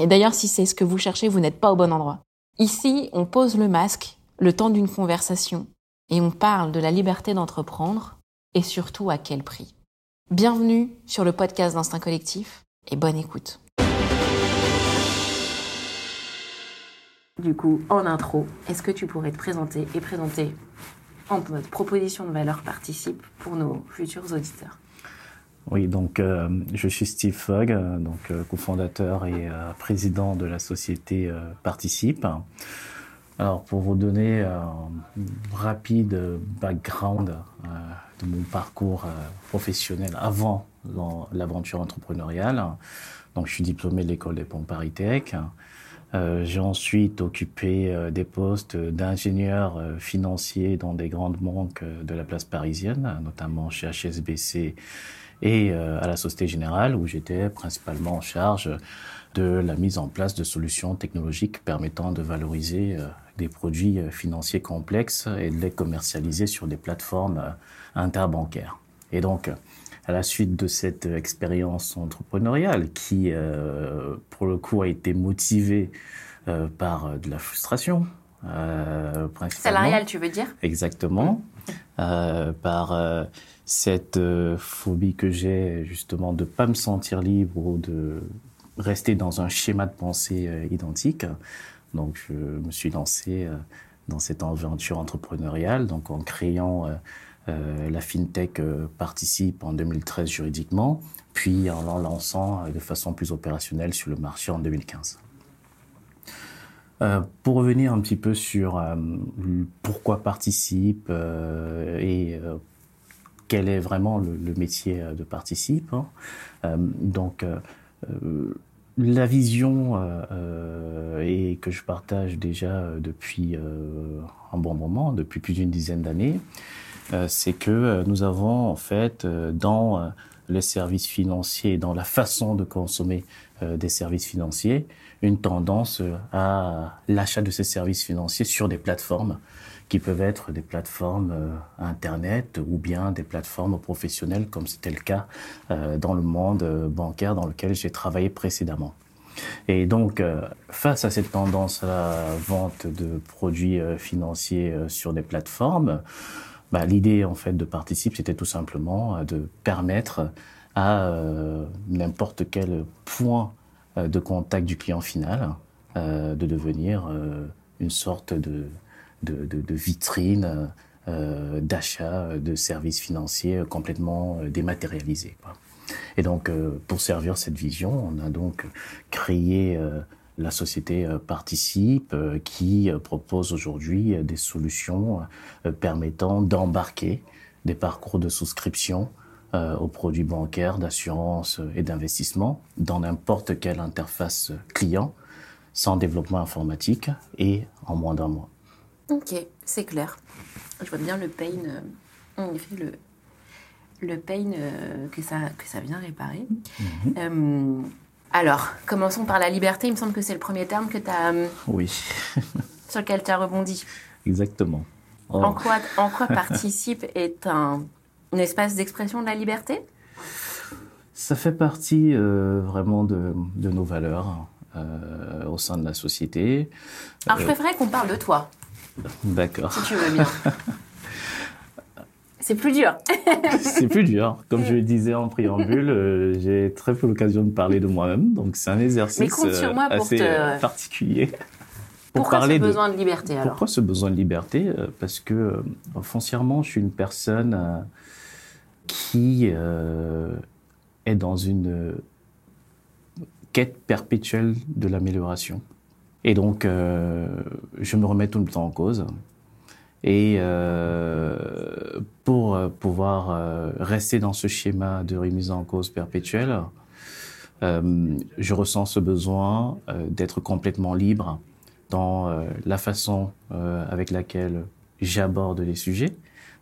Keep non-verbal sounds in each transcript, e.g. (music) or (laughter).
Et d'ailleurs, si c'est ce que vous cherchez, vous n'êtes pas au bon endroit. Ici, on pose le masque le temps d'une conversation et on parle de la liberté d'entreprendre et surtout à quel prix. Bienvenue sur le podcast d'Instinct Collectif et bonne écoute. Du coup, en intro, est-ce que tu pourrais te présenter et présenter en mode proposition de valeur participe pour nos futurs auditeurs? Oui, donc euh, je suis Steve Fogg, euh, donc euh, cofondateur et président de la société Participe. Alors pour vous donner un rapide background de mon parcours professionnel avant l'aventure entrepreneuriale, donc je suis diplômé de l'école des ponts Paris Tech. J'ai ensuite occupé des postes d'ingénieur financier dans des grandes banques de la place parisienne, notamment chez HSBC et à la Société Générale, où j'étais principalement en charge de la mise en place de solutions technologiques permettant de valoriser des produits financiers complexes et de les commercialiser sur des plateformes interbancaires. Et donc, à la suite de cette expérience entrepreneuriale qui, euh, pour le coup, a été motivée euh, par euh, de la frustration. Euh, Salariale, tu veux dire? Exactement. Euh, par euh, cette phobie que j'ai justement de pas me sentir libre ou de rester dans un schéma de pensée identique. Donc, je me suis lancé dans cette aventure entrepreneuriale, donc en créant euh, la FinTech euh, participe en 2013 juridiquement, puis en l'en lançant euh, de façon plus opérationnelle sur le marché en 2015. pour revenir un petit peu sur pourquoi participe et quel est vraiment le, métier de participe. Hein. donc, la vision et que je partage déjà depuis un bon moment, depuis plus d'une dizaine d'années, euh, c'est que euh, nous avons en fait euh, dans les services financiers, dans la façon de consommer des services financiers, une tendance à l'achat de ces services financiers sur des plateformes qui peuvent être des plateformes Internet ou bien des plateformes professionnelles comme c'était le cas dans le monde bancaire dans lequel j'ai travaillé précédemment. Et donc, face à cette tendance à la vente de produits financiers sur des plateformes, bah, l'idée en fait de Participe, c'était tout simplement euh, de permettre à euh, n'importe quel point euh, de contact du client final de devenir une sorte de, de, de, de vitrine d'achat de services financiers complètement dématérialisés. Et donc, pour servir cette vision, on a donc créé la société euh, participe, euh, qui euh, propose aujourd'hui des solutions permettant d'embarquer des parcours de souscription aux produits bancaires, d'assurance et d'investissement dans n'importe quelle interface client, sans développement informatique et en moins d'un mois. Ok, c'est clair. Je vois bien le pain, en effet, le, le pain que, ça, que ça vient réparer. Mhm. Alors, commençons par la liberté. Il me semble que c'est le premier terme que tu as. Euh, oui. (laughs) sur lequel tu as rebondi. Exactement. En, quoi, en quoi (laughs) participe est un, espace d'expression de la liberté? Ça fait partie euh, vraiment de, nos valeurs euh, au sein de la société. Alors, je préférerais qu'on parle de toi. D'accord. Si tu veux bien. C'est plus dur. (laughs) c'est plus dur. Comme je le disais en préambule, euh, j'ai très peu l'occasion de parler de moi-même, donc c'est un exercice euh, assez euh, particulier. Pour pourquoi ce besoin de, liberté alors Pourquoi ce besoin de liberté Parce que foncièrement, je suis une personne qui est dans une quête perpétuelle de l'amélioration. Et donc, je me remets tout le temps en cause. Et euh, pour euh, pouvoir euh, rester dans ce schéma de remise en cause perpétuelle, euh, je ressens ce besoin euh, d'être complètement libre dans la façon avec laquelle j'aborde les sujets,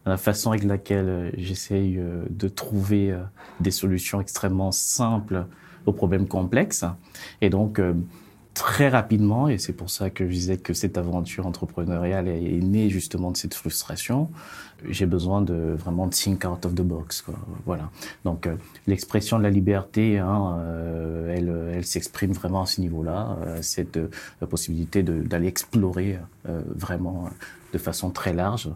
dans la façon avec laquelle j'essaye de trouver des solutions extrêmement simples aux problèmes complexes. Et donc, très rapidement, et c'est pour ça que je disais que cette aventure entrepreneuriale est, née justement de cette frustration, j'ai besoin de vraiment think out of the box. Quoi. Voilà. Donc euh, l'expression de la liberté, hein, euh, elle, elle s'exprime vraiment à ce niveau-là, euh, cette possibilité d'aller explorer vraiment de façon très large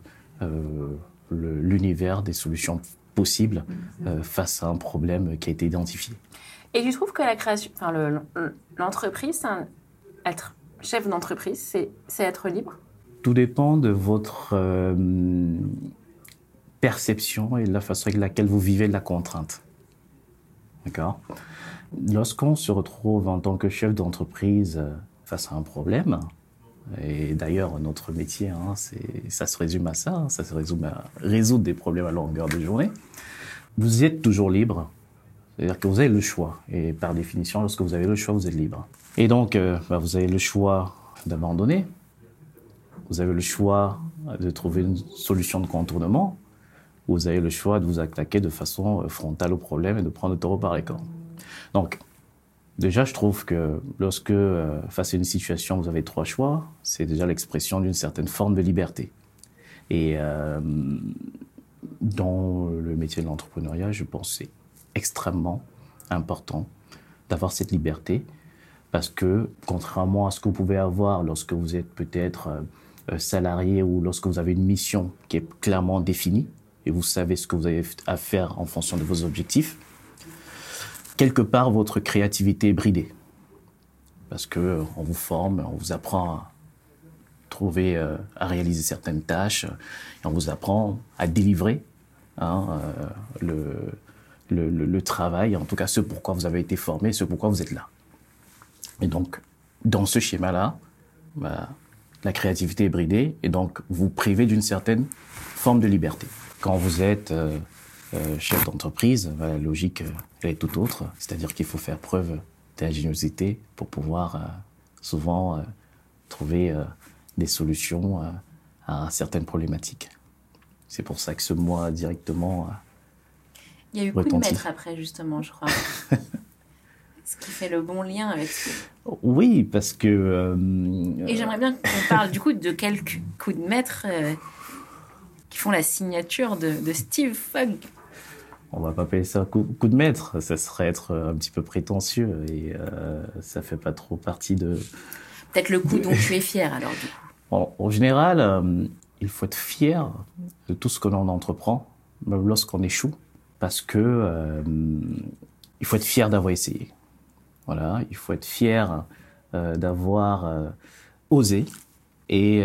l'univers des solutions possibles face à un problème qui a été identifié. Et tu trouves que la création, enfin l'entreprise, être chef d'entreprise, c'est être libre? Tout dépend de votre euh, perception et de la façon avec laquelle vous vivez la contrainte. D'accord? Lorsqu'on se retrouve en tant que chef d'entreprise euh, face à un problème, et d'ailleurs notre métier, hein, ça se résume à ça, hein, ça se résume à résoudre des problèmes à longueur de journée, vous êtes toujours libre c'est-à-dire que vous avez le choix. Et par définition, lorsque vous avez le choix, vous êtes libre. Et donc, euh, bah, vous avez le choix d'abandonner. Vous avez le choix de trouver une solution de contournement. Vous avez le choix de vous attaquer de façon euh, frontale au problème et de prendre le taureau par les cornes. Donc, déjà, je trouve que lorsque, euh, face à une situation, vous avez trois choix, c'est déjà l'expression d'une certaine forme de liberté. Et dans le métier de l'entrepreneuriat, je pense que extrêmement important d'avoir cette liberté parce que contrairement à ce que vous pouvez avoir lorsque vous êtes peut-être euh, euh, salarié ou lorsque vous avez une mission qui est clairement définie et vous savez ce que vous avez à faire en fonction de vos objectifs, quelque part votre créativité est bridée. Parce que euh, on vous forme, on vous apprend à trouver, à réaliser certaines tâches, et on vous apprend à délivrer hein, le, le, travail, en tout cas ce pourquoi vous avez été formé, ce pourquoi vous êtes là. Et donc, dans ce schéma-là, bah, la créativité est bridée et donc vous privez d'une certaine forme de liberté. Quand vous êtes euh, euh, chef d'entreprise, bah, la logique euh, est tout autre, c'est-à-dire qu'il faut faire preuve d'ingéniosité pour pouvoir souvent trouver des solutions à certaines problématiques. C'est pour ça que ce mois directement il y a eu coup de maître après, justement, je crois. (laughs) ce qui fait le bon lien avec Oui, parce que... Euh, Et j'aimerais bien qu'on parle du coup de quelques coups de maître euh, qui font la signature de, Steve Fogg. On va pas appeler ça coup, coup, de maître, ça serait être un petit peu prétentieux et euh, ça fait pas trop partie de... Peut-être le coup dont (laughs) tu es fier alors du coup. En, général, euh, il faut être fier de tout ce que l'on entreprend, même lorsqu'on échoue parce que euh, il faut être fier d'avoir essayé. Voilà, il faut être fier euh, d'avoir euh, osé. Et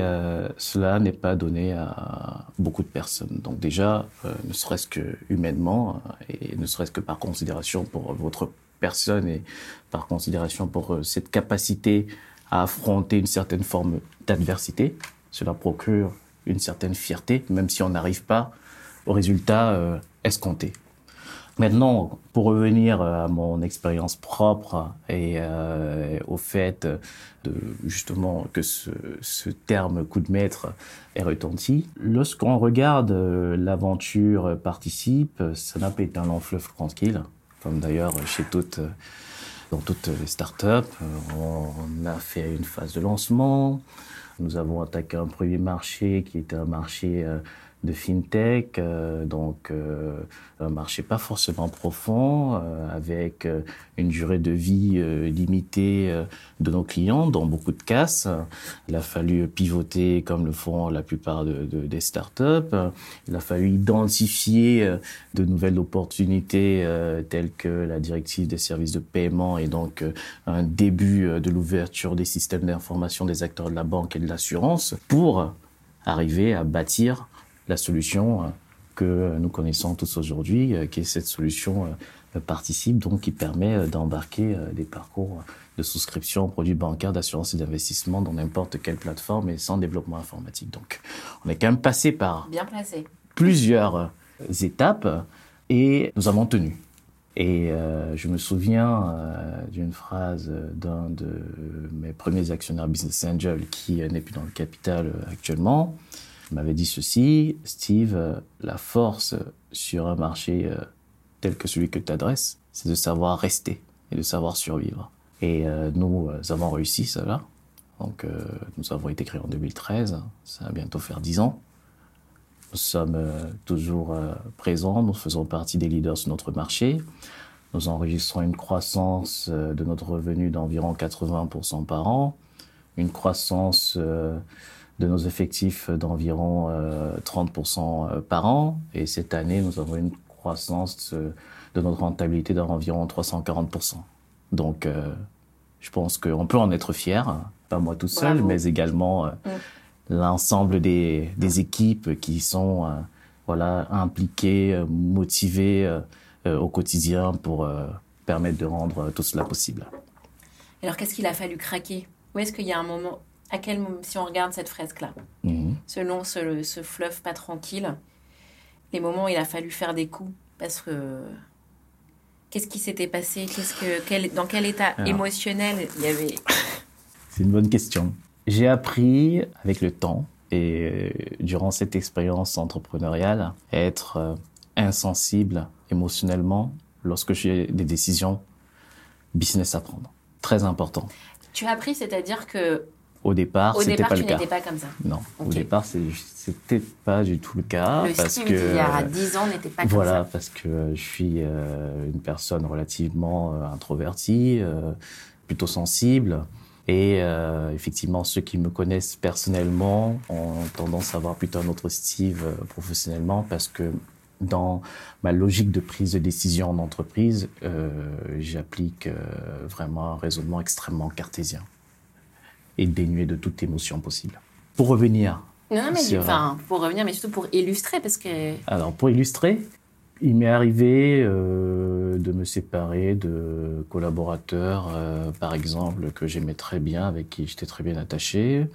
cela n'est pas donné à beaucoup de personnes. Donc déjà, ne serait-ce que humainement, et ne serait-ce que par considération pour votre personne et par considération pour cette capacité à affronter une certaine forme d'adversité, cela procure une certaine fierté, même si on n'arrive pas au résultat escompté. Maintenant, pour revenir à mon expérience propre et euh, au fait de justement que ce, terme coup de maître est retenti, lorsqu'on regarde euh, l'aventure participe, ça n'a pas été un long fleuve tranquille, comme d'ailleurs chez toutes dans toutes les startups. On a fait une phase de lancement. Nous avons attaqué un premier marché qui était un marché euh, de fintech, euh, donc euh, un marché pas forcément profond, euh, avec une durée de vie limitée de nos clients, dans beaucoup de casses. Il a fallu pivoter comme le font la plupart de, de, des startups. Il a fallu identifier de nouvelles opportunités telles que la directive des services de paiement et donc un début de l'ouverture des systèmes d'information des acteurs de la banque et de l'assurance pour arriver à bâtir la solution euh, que nous connaissons tous aujourd'hui, euh, qui est cette solution euh, participe, donc qui permet d'embarquer des parcours de souscription aux produits bancaires, d'assurance et d'investissement dans n'importe quelle plateforme et sans développement informatique. Donc, on est quand même passé par Bien placé. plusieurs étapes et nous avons tenu. Et euh, je me souviens euh, d'une phrase d'un de mes premiers actionnaires Business Angel qui n'est plus dans le capital actuellement. M'avait dit ceci, Steve, la force sur un marché tel que celui que tu adresses, c'est de savoir rester et de savoir survivre. Et nous avons réussi cela. Donc nous avons été créés en 2013, ça va bientôt faire 10 ans. Nous sommes euh, toujours euh, présents, nous faisons partie des leaders sur notre marché. Nous enregistrons une croissance euh, de notre revenu d'environ 80% par an, une croissance de nos effectifs d'environ 30% par an. Et cette année, nous avons une croissance de notre rentabilité d'environ 340%. Donc, je pense qu'on peut en être fier, pas moi tout seul, mais également mm l'ensemble des, des, équipes qui sont euh, voilà impliquées, euh, motivées euh, au quotidien pour permettre de rendre tout cela possible. Alors qu'est-ce qu'il a fallu craquer? Où est-ce qu'il y a un moment à quel moment, si on regarde cette fresque-là, mhm. selon ce, ce, fleuve pas tranquille, les moments où il a fallu faire des coups, parce que qu'est-ce qui s'était passé? Qu'est-ce que, quel, dans quel état émotionnel il y avait? C'est une bonne question. J'ai appris avec le temps et euh, durant cette expérience entrepreneuriale à être euh, insensible émotionnellement lorsque j'ai des décisions business à prendre. Très important. Tu as appris, c'est-à-dire que au départ, c'était pas le cas. pas comme ça. Non, au départ, c'était pas du tout le cas le parce que il y a 10 ans n'était pas comme voilà, ça. Voilà, parce que je suis euh, une personne relativement introvertie, plutôt sensible. Et euh, effectivement, ceux qui me connaissent personnellement ont tendance à avoir plutôt un autre Steve euh, professionnellement parce que dans ma logique de prise de décision en entreprise, euh, j'applique euh, vraiment un raisonnement extrêmement cartésien et dénué de toute émotion possible. Pour revenir. Non, non mais enfin, pour revenir, mais surtout pour illustrer, parce que. Alors, pour illustrer, il m'est arrivé euh, de me séparer de collaborateurs, euh, par exemple, que j'aimais très bien, avec qui j'étais très bien attaché,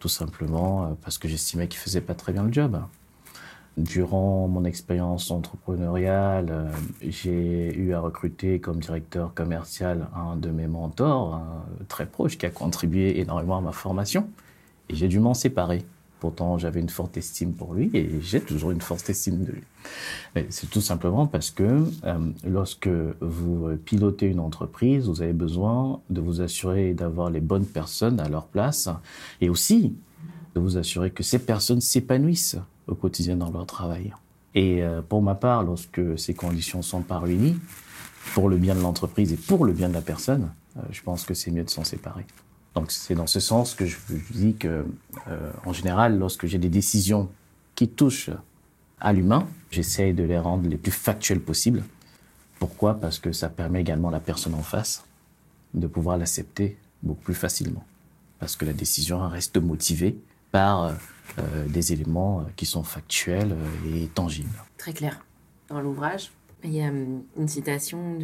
tout simplement euh, parce que j'estimais qu'ils faisaient pas très bien le job. Durant mon expérience entrepreneuriale, euh, j'ai eu à recruter comme directeur commercial un de mes mentors, très proche, qui a contribué énormément à ma formation, et j'ai dû m'en séparer. Pourtant, j'avais une forte estime pour lui et j'ai toujours une forte estime de lui. C'est tout simplement parce que euh, lorsque vous pilotez une entreprise, vous avez besoin de vous assurer d'avoir les bonnes personnes à leur place et aussi de vous assurer que ces personnes s'épanouissent au quotidien dans leur travail. Et euh, pour ma part, lorsque ces conditions sont pas réunies, pour le bien de l'entreprise et pour le bien de la personne, euh, je pense que c'est mieux de s'en séparer. Donc c'est dans ce sens que je, dis que, euh, en général, lorsque j'ai des décisions qui touchent à l'humain, j'essaye de les rendre les plus factuelles possibles. Pourquoi? Parce que ça permet également à la personne en face de pouvoir l'accepter beaucoup plus facilement. Parce que la décision reste motivée par euh, euh, des éléments qui sont factuels et tangibles. Très clair. Dans l'ouvrage, il y a hum, une citation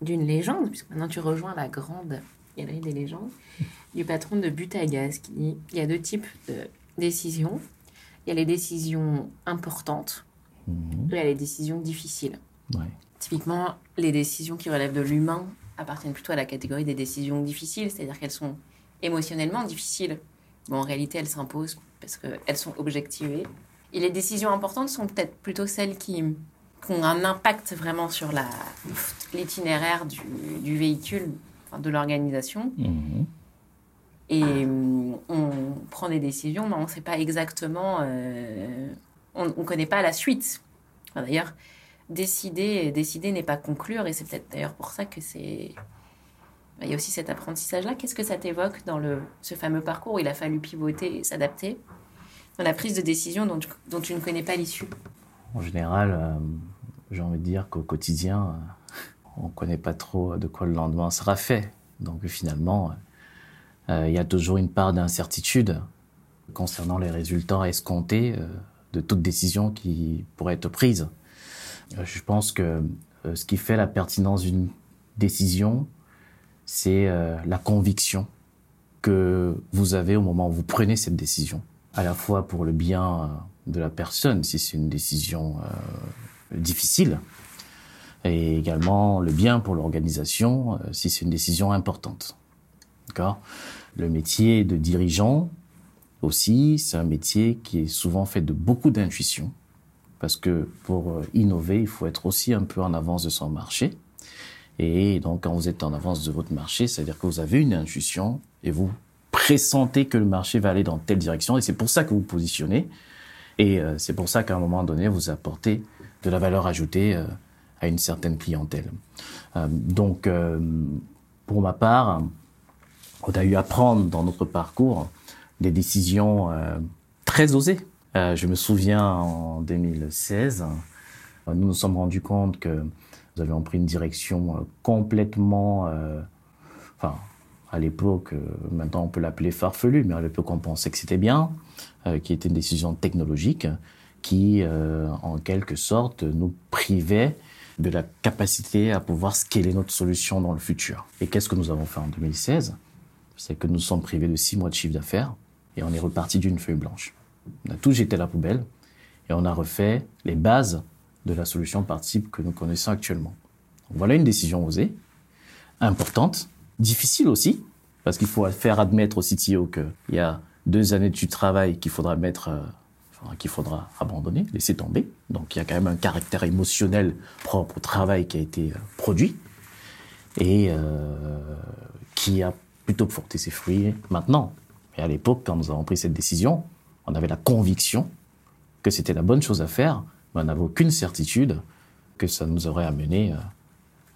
d'une légende, puisque maintenant tu rejoins la grande galerie des légendes, (laughs) du patron de Butagaz qui dit il y a deux types de décisions. Il y a les décisions importantes mhm. et il y a les décisions difficiles. Typiquement, les décisions qui relèvent de l'humain appartiennent plutôt à la catégorie des décisions difficiles, c'est-à-dire qu'elles sont émotionnellement difficiles. Bon, en réalité, elles s'imposent parce qu'elles sont objectivées. Et les décisions importantes sont peut-être plutôt celles qui, ont un impact vraiment sur l'itinéraire du, du, véhicule, de l'organisation. Mhm. Et euh, on prend des décisions, mais on ne sait pas exactement, euh, on ne connaît pas la suite. d'ailleurs, décider, décider n'est pas conclure, et c'est peut-être d'ailleurs pour ça que c'est. Il y a aussi cet apprentissage-là. Qu'est-ce que ça t'évoque dans le, ce fameux parcours où il a fallu pivoter et s'adapter dans la prise de décision dont tu, ne connais pas l'issue? En général, euh, j'ai envie de dire qu'au quotidien, on ne connaît pas trop de quoi le lendemain sera fait. Donc finalement, euh, il y a toujours une part d'incertitude concernant les résultats escomptés euh, de toute décision qui pourrait être prise. Euh, je pense que ce qui fait la pertinence d'une décision, c'est la conviction que vous avez au moment où vous prenez cette décision, à la fois pour le bien de la personne, si c'est une décision difficile, et également le bien pour l'organisation euh, si c'est une décision importante. D'accord? Le métier de dirigeant aussi, c'est un métier qui est souvent fait de beaucoup d'intuition parce que pour euh, innover, il faut être aussi un peu en avance de son marché. Et donc, quand vous êtes en avance de votre marché, c'est-à-dire que vous avez une intuition et vous pressentez que le marché va aller dans telle direction. Et c'est pour ça que vous positionnez. Et euh, c'est pour ça qu'à un moment donné, vous apportez de la valeur ajoutée euh, à une certaine clientèle. Euh, donc, pour ma part, on a eu à prendre dans notre parcours des décisions très osées. je me souviens en 2016, nous nous sommes rendus compte que nous avions pris une direction complètement, enfin, à l'époque, euh, maintenant on peut l'appeler farfelu, mais à l'époque on pensait que c'était bien, euh, qui était une décision technologique qui, euh, en quelque sorte, nous privait de la capacité à pouvoir scaler notre solution dans le futur. Et qu'est-ce que nous avons fait en 2016 C'est que nous sommes privés de six mois de chiffre d'affaires et on est reparti d'une feuille blanche. On a tout jeté à la poubelle et on a refait les bases de la solution par type que nous connaissons actuellement. voilà une décision osée, importante, difficile aussi, parce qu'il faut faire admettre au CTO qu'il y a deux années de travail qu'il faudra mettre, euh, qu'il faudra abandonner, laisser tomber. Donc il y a quand même un caractère émotionnel propre au travail qui a été euh, produit et euh, qui a plutôt porté ses fruits maintenant. Mais à l'époque, quand nous avons pris cette décision, on avait la conviction que c'était la bonne chose à faire, on n'avait aucune certitude que ça nous aurait amené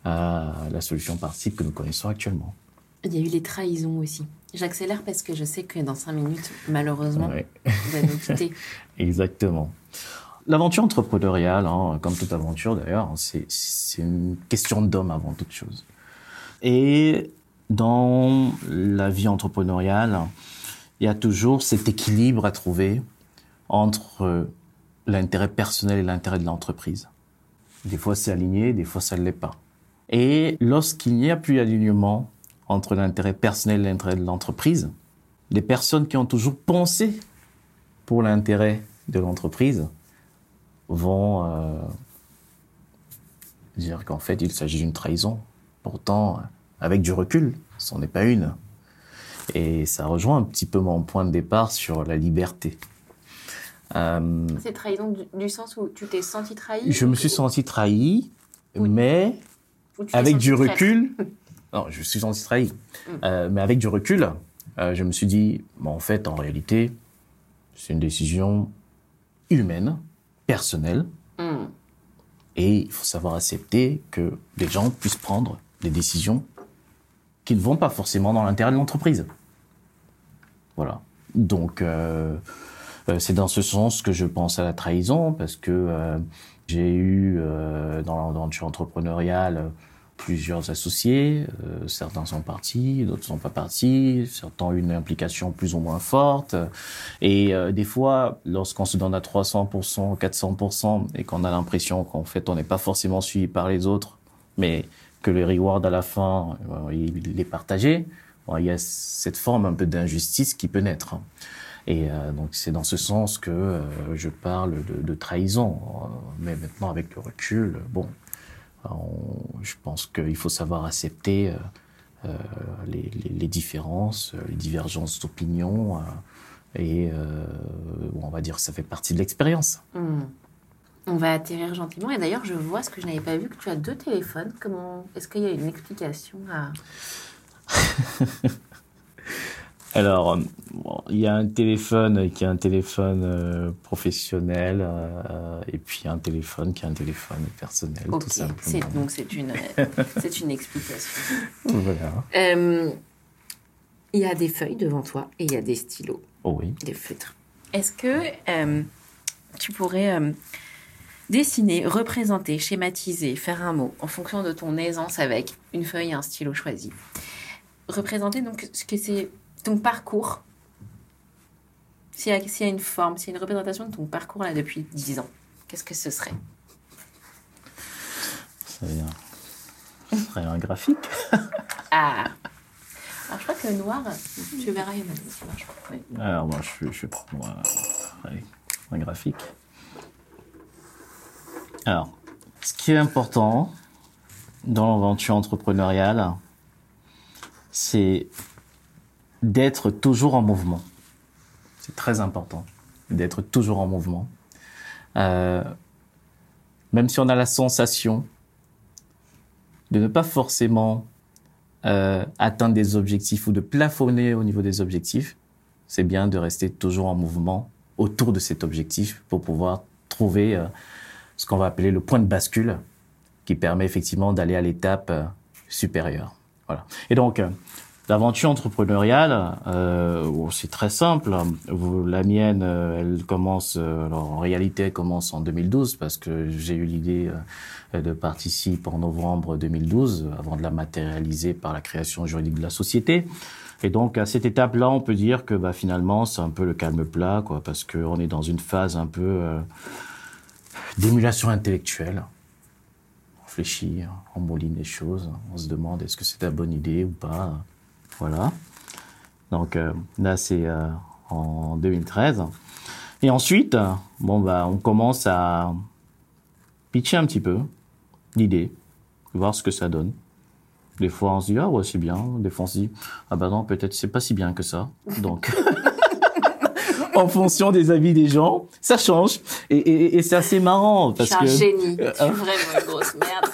à la solution par type que nous connaissons actuellement. Il y a eu les trahisons aussi. J'accélère parce que je sais que dans cinq minutes, malheureusement, vous allez nous quitter. (laughs) Exactement. L'aventure entrepreneuriale, hein, comme toute aventure d'ailleurs, c'est une question d'homme avant toute chose. Et dans la vie entrepreneuriale, il y a toujours cet équilibre à trouver entre l'intérêt personnel et l'intérêt de l'entreprise. Des fois c'est aligné, des fois ça ne l'est pas. Et lorsqu'il n'y a plus d'alignement entre l'intérêt personnel et l'intérêt de l'entreprise, les personnes qui ont toujours pensé pour l'intérêt de l'entreprise vont euh, dire qu'en fait il s'agit d'une trahison. Pourtant, avec du recul, ce n'est pas une. Et ça rejoint un petit peu mon point de départ sur la liberté. Euh, C'est trahison du, sens où tu t'es senti trahi Je me suis senti trahi, mais avec du recul, (laughs) non, je suis senti trahi, mm. euh, mais avec du recul, euh, je me suis dit, en fait, en réalité, c'est une décision humaine, personnelle, mm. et il faut savoir accepter que les gens puissent prendre des décisions qui ne vont pas forcément dans l'intérêt de l'entreprise. Voilà. Donc, euh, c'est dans ce sens que je pense à la trahison, parce que j'ai eu dans l'aventure entrepreneuriale plusieurs associés, euh, certains sont partis, d'autres sont pas partis, certains ont une implication plus ou moins forte. Et euh, des fois, lorsqu'on se donne à 300%, 400% et qu'on a l'impression qu'en fait on n'est pas forcément suivi par les autres, mais que le reward à la fin, euh, il est partagé, il y a cette forme un peu d'injustice qui peut naître. Et donc c'est dans ce sens que je parle de, de trahison. Mais maintenant avec le recul, bon, je pense qu'il faut savoir accepter euh, euh, les, différences, euh, les divergences d'opinion, et on va dire que ça fait partie de l'expérience. Hmm. On va atterrir gentiment. Et d'ailleurs, je vois ce que je n'avais pas vu, que tu as deux téléphones. Comment Est-ce qu'il y a une explication à... (laughs) Alors, il y a un téléphone qui est un téléphone euh, professionnel euh, et puis un téléphone qui est un téléphone personnel, tout simplement. Donc c'est une, (laughs) c'est une explication. Voilà. Euh, il y a des feuilles devant toi et il y a des stylos. Oh oui. Des feutres. Est-ce que tu pourrais dessiner, représenter, schématiser, faire un mot en fonction de ton aisance avec une feuille et un stylo choisi? Représenter donc ce que c'est ton parcours, s'il y, y, a une forme, s'il y a une représentation de ton parcours là depuis 10 ans, qu'est-ce que ce serait? Ça serait un graphique. ah Alors je crois que le noir, tu verras, il ça marche pas. Alors moi, je, je prends un graphique. Alors, ce qui est important, dans l'aventure entrepreneuriale, c'est d'être toujours en mouvement. C'est très important d'être toujours en mouvement. Euh, même si on a la sensation de ne pas forcément euh, atteindre des objectifs ou de plafonner au niveau des objectifs, c'est bien de rester toujours en mouvement autour de cet objectif pour pouvoir trouver euh, ce qu'on va appeler le point de bascule qui permet effectivement d'aller à l'étape euh, supérieure. Voilà. Et donc, L'aventure entrepreneuriale, euh, c'est très simple. La mienne, euh, elle commence, euh, alors en réalité, elle commence en 2012 parce que j'ai eu l'idée de participer en novembre 2012 avant de la matérialiser par la création juridique de la société. Et donc à cette étape-là, on peut dire que bah, finalement, c'est un peu le calme plat, quoi, parce qu'on est dans une phase un peu d'émulation intellectuelle. On réfléchit, on mouline les choses, on se demande est-ce que c'est la bonne idée ou pas. Voilà. Donc euh, là, c'est euh, en 2013. Et ensuite, bon bah, on commence à pitcher un petit peu l'idée, voir ce que ça donne. Des fois, on se dit ah ouais c'est bien. Des fois, on se dit ah bah non peut-être c'est pas si bien que ça. Donc (laughs) en fonction des avis des gens, ça change et, et, et c'est assez marrant parce que. Je suis un génie. Tu es vraiment une grosse merde.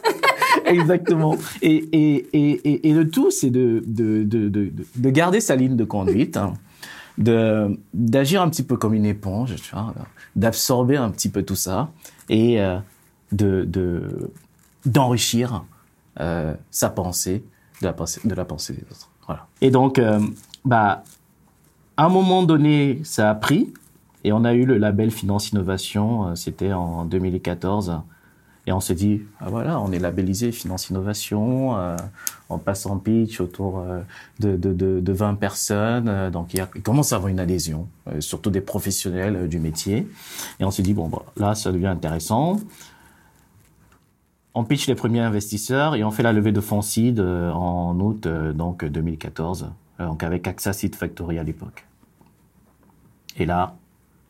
(laughs) Exactement. Et, et, et, et, le tout, c'est de, de, de, de, de garder sa ligne de conduite, hein, de d'agir un petit peu comme une éponge, tu vois, d'absorber un petit peu tout ça et euh, de d'enrichir euh, sa pensée de la pensée de la pensée des autres. Voilà. Et donc, euh, bah, à un moment donné, ça a pris et on a eu le label Finance Innovation. C'était en 2014 et on s'est dit, ah voilà, on est labellisé Finance Innovation, euh, on passe en pitch autour euh, de, de, de, de 20 personnes. Euh, donc il, commence à avoir une adhésion, surtout des professionnels du métier. Et on s'est dit, bon, là, ça devient intéressant. On pitch les premiers investisseurs et on fait la levée de fonds seed en août donc 2014, donc avec AXA Seed Factory à l'époque. Et là,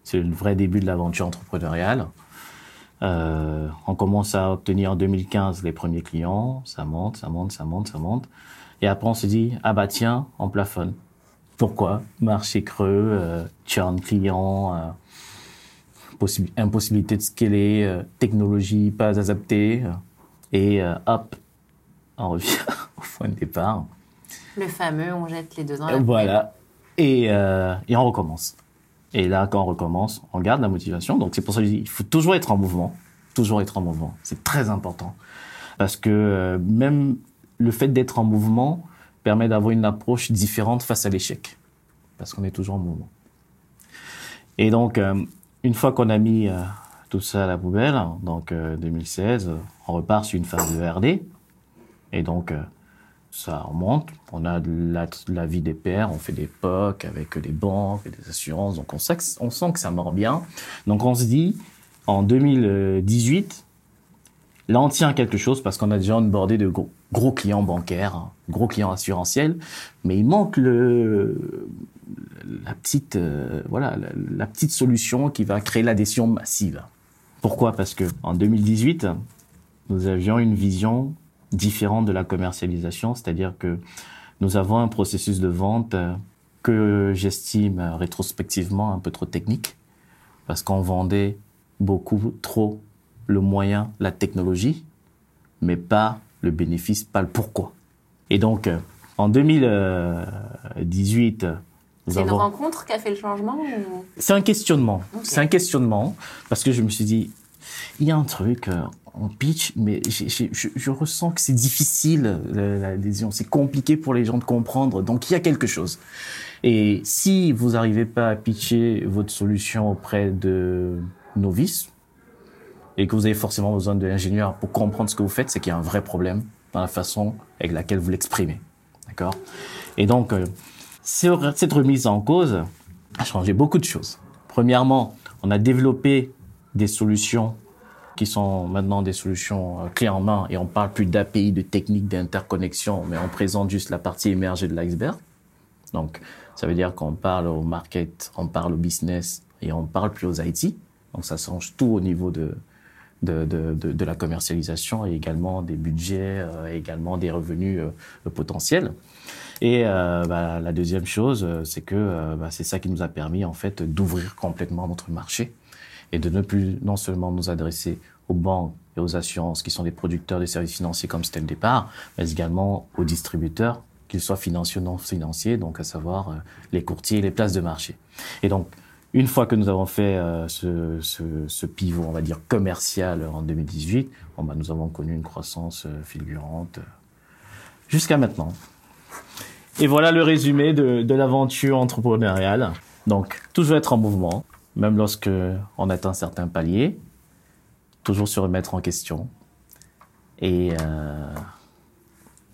c'est le vrai début de l'aventure entrepreneuriale. Euh, on commence à obtenir en 2015 les premiers clients, ça monte, ça monte, ça monte, ça monte. Et après on se dit ah bah tiens, on plafonne. Pourquoi? Marché creux, euh, churn client, euh, impossibilité de scaler, euh, technologie pas adaptée, et euh, hop, on revient (laughs) au point de départ. Le fameux, on jette les deux dans la Voilà. Et, et on recommence. Et là, quand on recommence, on garde la motivation. Donc c'est pour ça que je dis, il faut toujours être en mouvement, toujours être en mouvement. C'est très important parce que euh, même le fait d'être en mouvement permet d'avoir une approche différente face à l'échec, parce qu'on est toujours en mouvement. Et donc, euh, une fois qu'on a mis euh, tout ça à la poubelle, donc 2016, on repart sur une phase de RD. Et donc, ça remonte. On a la, la, vie des pairs, on fait des POC avec les banques et des assurances. Donc on sent, que, on sent que ça mord bien. Donc on se dit, en 2018, là on tient quelque chose parce qu'on a déjà onboardé de gros, clients bancaires, hein, gros clients assurantiels, mais il manque la petite euh, voilà la, petite solution qui va créer l'adhésion massive. Pourquoi? Parce que en 2018, nous avions une vision différente de la commercialisation, c'est-à-dire que nous avons un processus de vente euh, que j'estime euh, rétrospectivement un peu trop technique, parce qu'on vendait beaucoup trop le moyen, la technologie, mais pas le bénéfice, pas le pourquoi. Et donc, euh, en 2018, c'est une rencontre qui a fait le changement ou... C'est un questionnement. C'est un questionnement parce que je me suis dit, il y a un truc, on pitch, mais je, ressens que c'est difficile l'adhésion, c'est compliqué pour les gens de comprendre. Donc il y a quelque chose. Et si vous n'arrivez pas à pitcher votre solution auprès de novices et que vous avez forcément besoin d'ingénieurs pour comprendre ce que vous faites, c'est qu'il y a un vrai problème dans la façon avec laquelle vous l'exprimez. D'accord? Et donc, euh, cette remise en cause a changé beaucoup de choses. Premièrement, on a développé des solutions qui sont maintenant des solutions euh, clés en main et on parle plus d'API, de techniques d'interconnexion, mais on présente juste la partie émergée de l'iceberg. Donc, ça veut dire qu'on parle au market, on parle au business et on parle plus aux IT. Donc, ça change tout au niveau de, de, de, la commercialisation et également des budgets, euh, également des revenus euh, potentiels. Et euh, bah, la deuxième chose, c'est que bah, c'est ça qui nous a permis en fait d'ouvrir complètement notre marché et de ne plus non seulement nous adresser aux banques et aux assurances qui sont des producteurs de services financiers comme c'était le départ, mais également aux distributeurs, qu'ils soient financiers ou non financiers, donc à savoir les courtiers et les places de marché. Et donc une fois que nous avons fait euh, ce, ce, ce, pivot, on va dire commercial en 2018, bon, bah, nous avons connu une croissance euh, fulgurante euh, jusqu'à maintenant. Et voilà le résumé de, de l'aventure entrepreneuriale. Donc, toujours être en mouvement, même lorsque on atteint certains paliers, toujours se remettre en question et euh,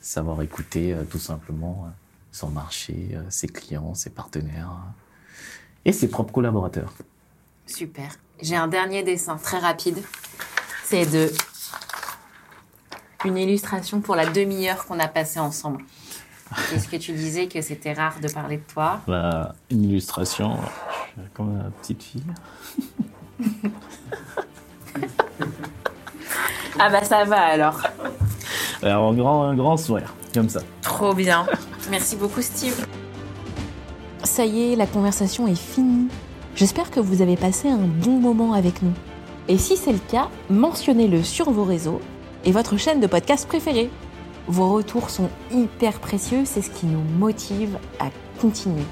savoir écouter tout simplement son marché, ses clients, ses partenaires et ses propres collaborateurs. Super. J'ai un dernier dessin très rapide. C'est de une illustration pour la demi-heure qu'on a passée ensemble. Est-ce que tu disais que c'était rare de parler de toi? Bah, Une illustration, comme une petite fille. (laughs) ah bah ça va alors. Alors un grand, un grand sourire, comme ça. Trop bien. Merci beaucoup Steve. Ça y est, la conversation est finie. J'espère que vous avez passé un bon moment avec nous. Et si c'est le cas, mentionnez-le sur vos réseaux et votre chaîne de podcast préférée. Vos retours sont hyper précieux, c'est ce qui nous motive à continuer.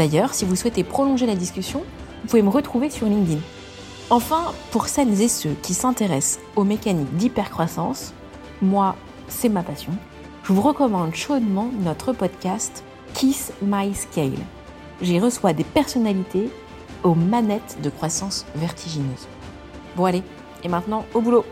D'ailleurs, si vous souhaitez prolonger la discussion, vous pouvez me retrouver sur LinkedIn. Enfin, pour celles et ceux qui s'intéressent aux mécaniques d'hypercroissance, moi, c'est ma passion, je vous recommande chaudement notre podcast Kiss My Scale. J'y reçois des personnalités aux manettes de croissance vertigineuse. Bon allez, et maintenant au boulot